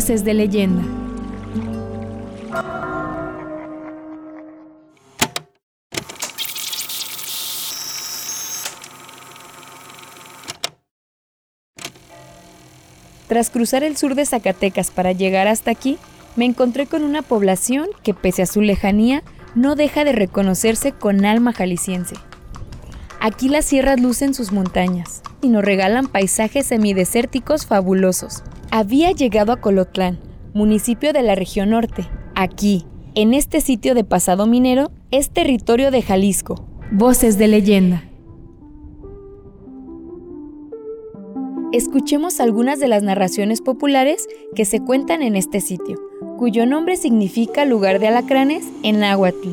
Voces de leyenda. Tras cruzar el sur de Zacatecas para llegar hasta aquí, me encontré con una población que pese a su lejanía no deja de reconocerse con alma jalisciense. Aquí las sierras lucen sus montañas y nos regalan paisajes semidesérticos fabulosos. Había llegado a Colotlán, municipio de la región norte. Aquí, en este sitio de pasado minero, es territorio de Jalisco. Voces de leyenda. Escuchemos algunas de las narraciones populares que se cuentan en este sitio, cuyo nombre significa lugar de alacranes en náhuatl.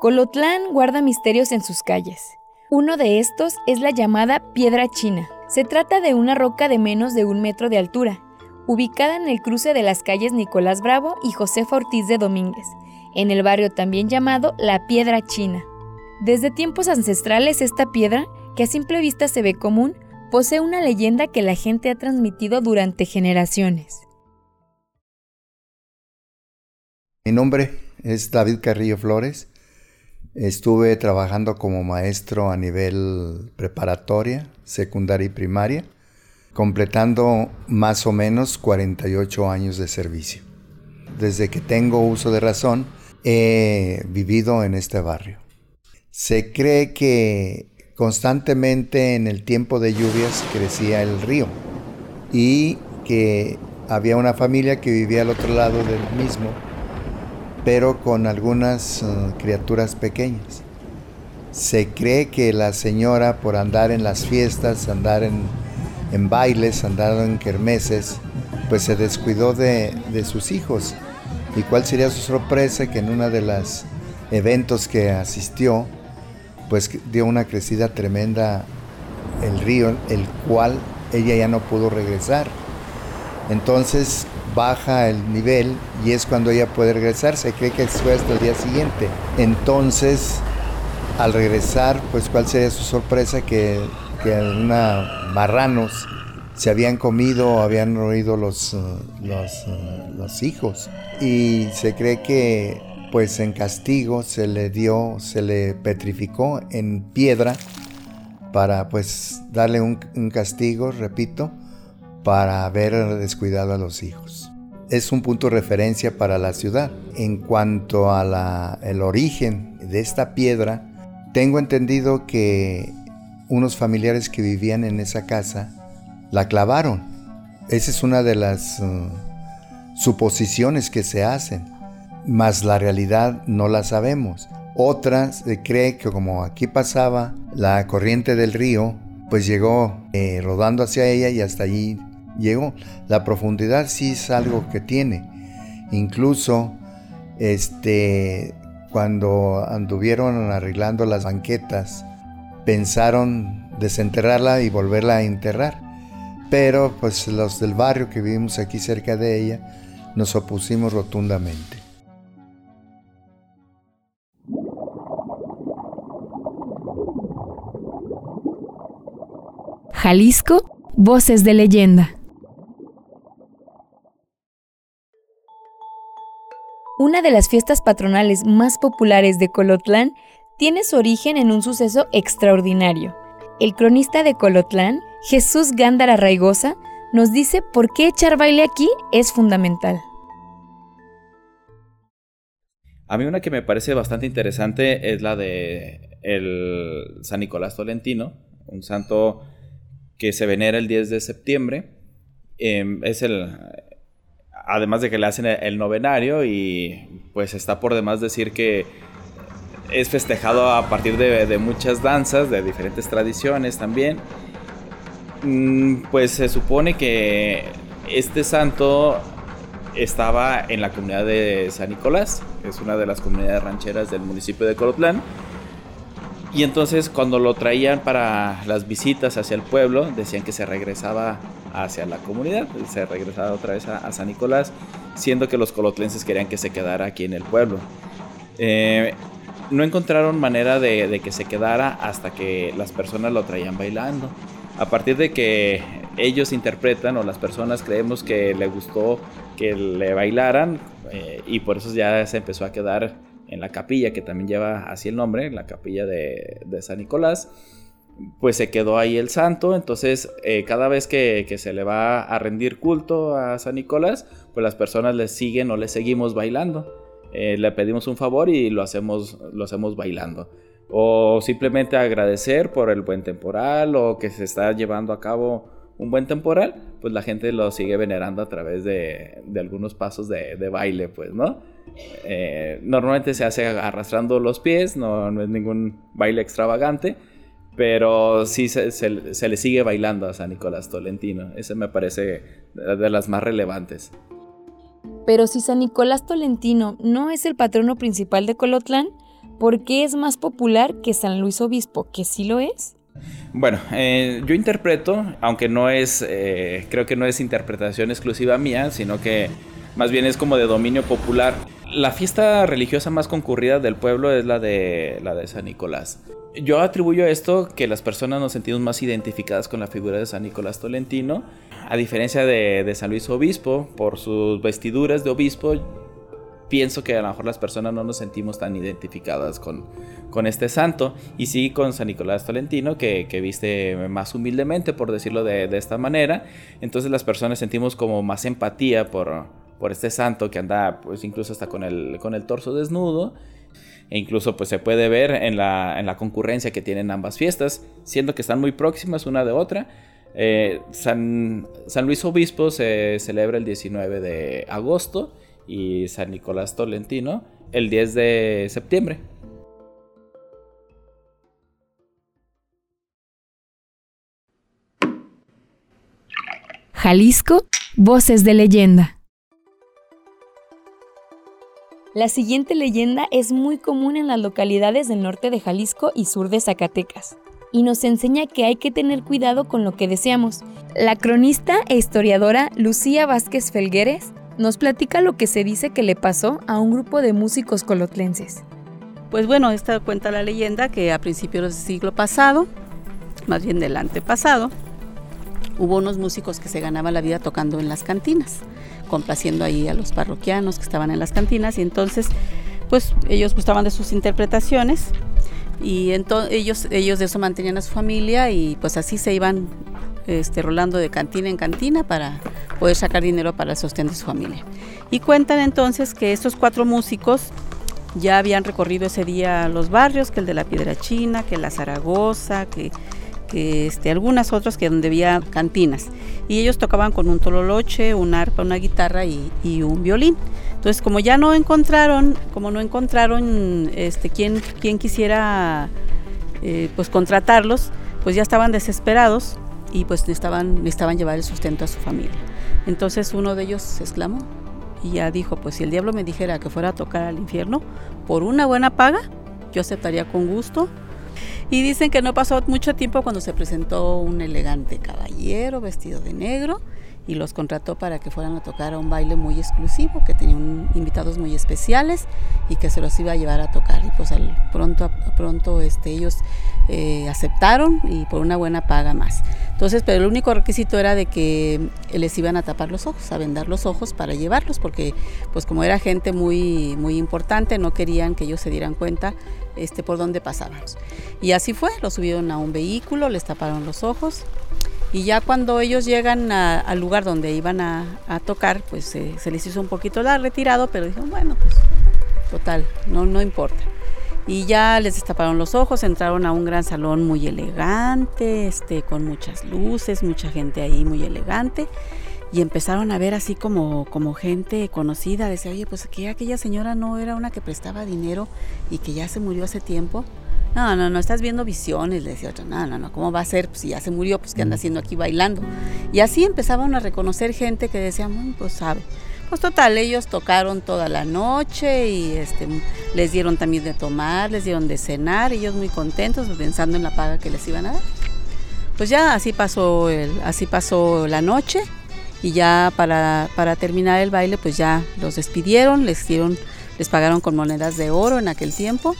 Colotlán guarda misterios en sus calles. Uno de estos es la llamada Piedra China. Se trata de una roca de menos de un metro de altura, ubicada en el cruce de las calles Nicolás Bravo y José Ortiz de Domínguez, en el barrio también llamado La Piedra China. Desde tiempos ancestrales esta piedra, que a simple vista se ve común, posee una leyenda que la gente ha transmitido durante generaciones. Mi nombre es David Carrillo Flores. Estuve trabajando como maestro a nivel preparatoria, secundaria y primaria, completando más o menos 48 años de servicio. Desde que tengo uso de razón, he vivido en este barrio. Se cree que constantemente en el tiempo de lluvias crecía el río y que había una familia que vivía al otro lado del mismo, pero con algunas uh, criaturas pequeñas. Se cree que la señora, por andar en las fiestas, andar en, bailes, andar en kermeses, pues se descuidó de, de sus hijos. ¿Y cuál sería su sorpresa? Que en uno de los eventos que asistió, pues dio una crecida tremenda el río, el cual ella ya no pudo regresar. Entonces baja el nivel y es cuando ella puede regresar. Se cree que fue hasta el día siguiente. Entonces, al regresar, pues cuál sería su sorpresa que, que una marranos se habían comido, habían roído los, los, los hijos. Y se cree que pues en castigo se le dio, se le petrificó en piedra para pues darle un, castigo, repito, para haber descuidado a los hijos. Es un punto de referencia para la ciudad. En cuanto a el origen de esta piedra, tengo entendido que unos familiares que vivían en esa casa la clavaron. Esa es una de las uh, suposiciones que se hacen mas la realidad no la sabemos. Otra se cree que como aquí pasaba la corriente del río, pues llegó eh, rodando hacia ella y hasta allí llegó. La profundidad sí es algo que tiene. Incluso este, cuando anduvieron arreglando las banquetas, pensaron desenterrarla y volverla a enterrar. Pero pues los del barrio que vivimos aquí cerca de ella nos opusimos rotundamente. Jalisco, Voces de leyenda. Una de las fiestas patronales más populares de Colotlán tiene su origen en un suceso extraordinario. El cronista de Colotlán, Jesús Gándara Raigosa, nos dice por qué echar baile aquí es fundamental. A mí una que me parece bastante interesante es la de el San Nicolás Tolentino, un santo que se venera el 10 de septiembre. Em, es el. Además de que le hacen el novenario y pues está por demás decir que es festejado a partir de, muchas danzas, de diferentes tradiciones también. Mm, pues se supone que este santo estaba en la comunidad de San Nicolás, que es una de las comunidades rancheras del municipio de Colotlán y entonces cuando lo traían para las visitas hacia el pueblo, decían que se regresaba hacia la comunidad, se regresaba otra vez a, San Nicolás, siendo que los colotlenses querían que se quedara aquí en el pueblo. Eh, no encontraron manera de, que se quedara hasta que las personas lo traían bailando. a partir de que ellos interpretan o las personas creemos que le gustó que le bailaran eh, y por eso ya se empezó a quedar en la capilla que también lleva así el nombre, la capilla de, San Nicolás, pues se quedó ahí el santo, entonces eh, cada vez que, se le va a rendir culto a San Nicolás, pues las personas le siguen o le seguimos bailando. Eh, le pedimos un favor y lo hacemos, lo hacemos bailando o simplemente agradecer por el buen temporal o que se está llevando a cabo un buen temporal, pues la gente lo sigue venerando a través de, algunos pasos de, baile, pues, ¿no? Eh, normalmente se hace arrastrando los pies, no, es ningún baile extravagante, pero sí se, le sigue bailando a San Nicolás Tolentino. Ese me parece de las más relevantes. Pero si San Nicolás Tolentino no es el patrono principal de Colotlán, ¿por qué es más popular que San Luis Obispo, que sí lo es? Bueno, eh, yo interpreto, aunque no es, eh, creo que no es interpretación exclusiva mía, sino que más bien es como de dominio popular. La fiesta religiosa más concurrida del pueblo es la de, la de San Nicolás. Yo atribuyo esto que las personas nos sentimos más identificadas con la figura de San Nicolás Tolentino, a diferencia de, de San Luis Obispo, por sus vestiduras de obispo, pienso que a lo mejor las personas no nos sentimos tan identificadas con, con este santo. Y sí con San Nicolás Tolentino, que, viste más humildemente, por decirlo de, esta manera. Entonces las personas sentimos como más empatía por, por este santo que anda pues incluso hasta con el, con el torso desnudo. E incluso pues se puede ver en la, en la concurrencia que tienen ambas fiestas, siendo que están muy próximas una de otra. Eh, San, San Luis Obispo se celebra el 19 de agosto y San Nicolás Tolentino el 10 de septiembre. Jalisco, Voces de leyenda. La siguiente leyenda es muy común en las localidades del norte de Jalisco y sur de Zacatecas, y nos enseña que hay que tener cuidado con lo que deseamos. La cronista e historiadora Lucía Vázquez Felgueres nos platica lo que se dice que le pasó a un grupo de músicos colotlenses. Pues bueno, esta cuenta la leyenda que a principios del siglo pasado, más bien del antepasado, hubo unos músicos que se ganaban la vida tocando en las cantinas, complaciendo ahí a los parroquianos que estaban en las cantinas y entonces pues ellos gustaban de sus interpretaciones y entonces ellos, ellos de eso mantenían a su familia y pues así se iban este, rolando de cantina en cantina para poder sacar dinero para el sostén de su familia. Y cuentan entonces que estos cuatro músicos ya habían recorrido ese día los barrios, que el de la Piedra China, que la Zaragoza, que, este, algunas otras que donde había cantinas. Y ellos tocaban con un tololoche, un arpa, una guitarra y, un violín. Entonces, como ya no encontraron, como no encontraron este, quien, quien quisiera eh, pues contratarlos, pues ya estaban desesperados y pues necesitaban, necesitaban llevar el sustento a su familia. Entonces uno de ellos se exclamó y ya dijo, pues si el diablo me dijera que fuera a tocar al infierno por una buena paga, yo aceptaría con gusto. Y dicen que no pasó mucho tiempo cuando se presentó un elegante caballero vestido de negro y los contrató para que fueran a tocar a un baile muy exclusivo, que tenía invitados muy especiales y que se los iba a llevar a tocar. Y pues al pronto, pronto este, ellos eh, aceptaron y por una buena paga más. Entonces, pero el único requisito era de que les iban a tapar los ojos, a vendar los ojos para llevarlos, porque pues como era gente muy, muy importante, no querían que ellos se dieran cuenta este, por dónde pasábamos. Y así fue, los subieron a un vehículo, les taparon los ojos y ya cuando ellos llegan al lugar donde iban a, tocar, pues se les hizo un poquito la retirado, pero dijeron, bueno, pues total, no, no importa. Y ya les destaparon los ojos, entraron a un gran salón muy elegante, este, con muchas luces, mucha gente ahí muy elegante. Y empezaron a ver así como, como gente conocida, decía, oye, pues que aquella señora no era una que prestaba dinero y que ya se murió hace tiempo. No, no, no, estás viendo visiones, le decía otra. No, no, no, ¿cómo va a ser? Pues si ya se murió, pues ¿qué anda haciendo aquí bailando? Y así empezaban a reconocer gente que decía, pues sabe. Pues total, ellos tocaron toda la noche y este, les dieron también de tomar, les dieron de cenar, ellos muy contentos pensando en la paga que les iban a dar. Pues ya así pasó, el, así pasó la noche y ya para, para terminar el baile pues ya los despidieron, les dieron, les pagaron con monedas de oro en aquel tiempo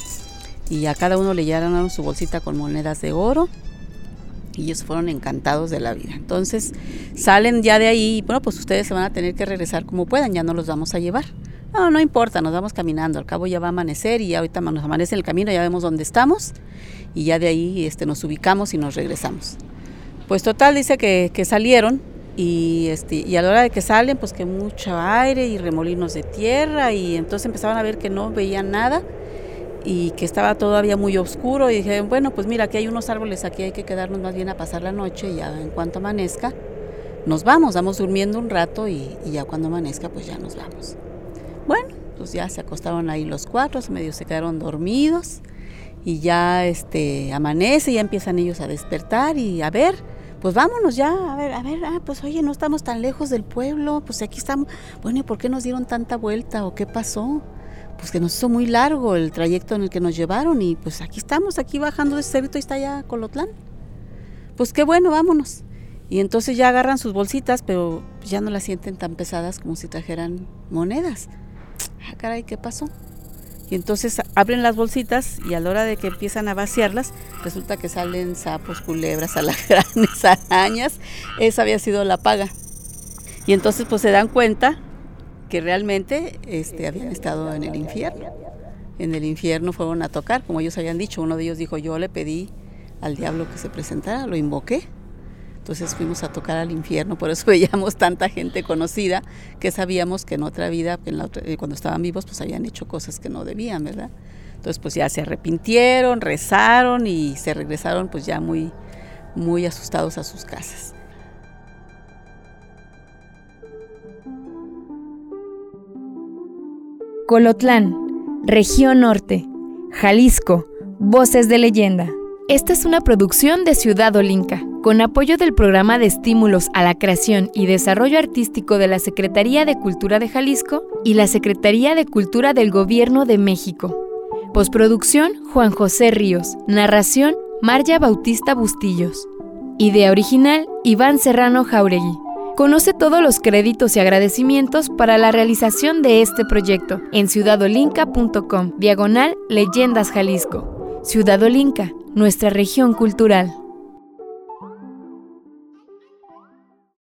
y a cada uno le llevaron su bolsita con monedas de oro Y ellos fueron encantados de la vida. Entonces salen ya de ahí y bueno, pues ustedes se van a tener que regresar como puedan, ya no los vamos a llevar. No, no importa, nos vamos caminando, al cabo ya va a amanecer y ahorita nos amanece el camino, ya vemos dónde estamos y ya de ahí este, nos ubicamos y nos regresamos. Pues total, dice que, que salieron y, este, y a la hora de que salen, pues que mucho aire y remolinos de tierra y entonces empezaban a ver que no veían nada y que estaba todavía muy oscuro y dije, bueno, pues mira, aquí hay unos árboles, aquí hay que quedarnos más bien a pasar la noche y ya en cuanto amanezca, nos vamos, vamos durmiendo un rato y, ya cuando amanezca, pues ya nos vamos. Bueno, pues ya se acostaron ahí los cuatro, medio se quedaron dormidos y ya este amanece, ya empiezan ellos a despertar y a ver, pues vámonos ya, a ver, a ver, ah, pues oye, no estamos tan lejos del pueblo, pues aquí estamos. Bueno, ¿y por qué nos dieron tanta vuelta o qué pasó? Pues que nos hizo muy largo el trayecto en el que nos llevaron y pues aquí estamos, aquí bajando de cerrito y está ya Colotlán. Pues qué bueno, vámonos. Y entonces ya agarran sus bolsitas, pero ya no las sienten tan pesadas como si trajeran monedas ah, caray, ¿qué pasó? Y entonces abren las bolsitas y a la hora de que empiezan a vaciarlas, resulta que salen sapos, culebras, alacranes, arañas. Esa había sido la paga. Y entonces pues se dan cuenta que realmente este, habían estado en el infierno. En el infierno fueron a tocar, como ellos habían dicho. Uno de ellos dijo, yo le pedí al diablo que se presentara, lo invoqué entonces fuimos a tocar al infierno, por eso veíamos tanta gente conocida que sabíamos que en otra vida, eh, cuando estaban vivos, pues habían hecho cosas que no debían, ¿verdad? Entonces pues ya se arrepintieron, rezaron y se regresaron pues ya muy, muy asustados a sus casas. Colotlán, región norte, Jalisco, voces de leyenda. Esta es una producción de Ciudad Olinca, con apoyo del Programa de Estímulos a la Creación y Desarrollo Artístico de la Secretaría de Cultura de Jalisco y la Secretaría de Cultura del Gobierno de México. Postproducción Juan José Ríos. Narración Marya Bautista Bustillos. Idea original Iván Serrano Jauregui. Conoce todos los créditos y agradecimientos para la realización de este proyecto en ciudadolinca.com, diagonal Leyendas Jalisco. Ciudad Olinca, nuestra región cultural.